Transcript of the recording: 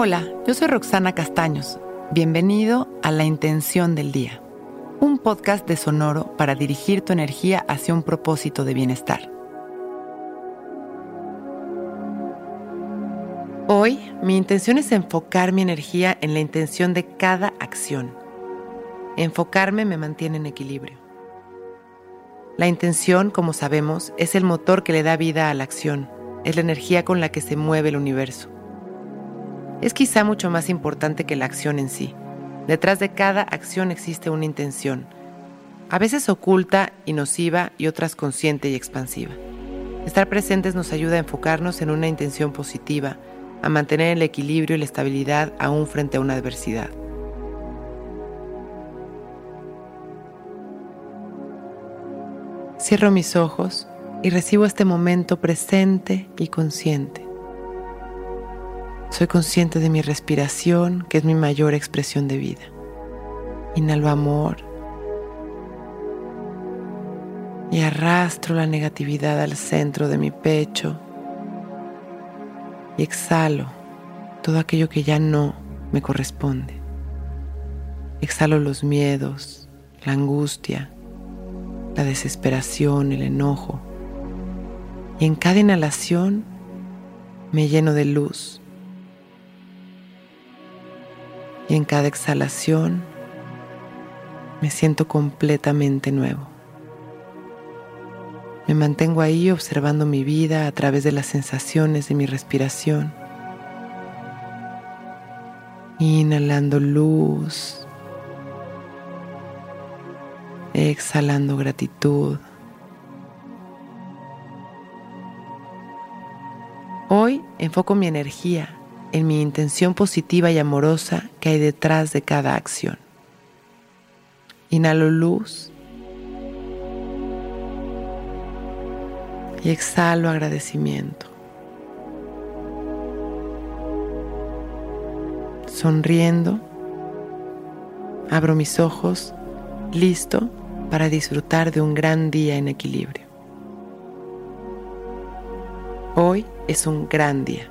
Hola, yo soy Roxana Castaños. Bienvenido a La Intención del Día, un podcast de Sonoro para dirigir tu energía hacia un propósito de bienestar. Hoy mi intención es enfocar mi energía en la intención de cada acción. Enfocarme me mantiene en equilibrio. La intención, como sabemos, es el motor que le da vida a la acción, es la energía con la que se mueve el universo es quizá mucho más importante que la acción en sí. Detrás de cada acción existe una intención, a veces oculta y nociva y otras consciente y expansiva. Estar presentes nos ayuda a enfocarnos en una intención positiva, a mantener el equilibrio y la estabilidad aún frente a una adversidad. Cierro mis ojos y recibo este momento presente y consciente. Soy consciente de mi respiración, que es mi mayor expresión de vida. Inhalo amor y arrastro la negatividad al centro de mi pecho y exhalo todo aquello que ya no me corresponde. Exhalo los miedos, la angustia, la desesperación, el enojo. Y en cada inhalación me lleno de luz y en cada exhalación me siento completamente nuevo. Me mantengo ahí observando mi vida a través de las sensaciones de mi respiración. Inhalando luz. Exhalando gratitud. Hoy enfoco mi energía en mi intención positiva y amorosa que hay detrás de cada acción. Inhalo luz y exhalo agradecimiento. Sonriendo, abro mis ojos, listo para disfrutar de un gran día en equilibrio. Hoy es un gran día.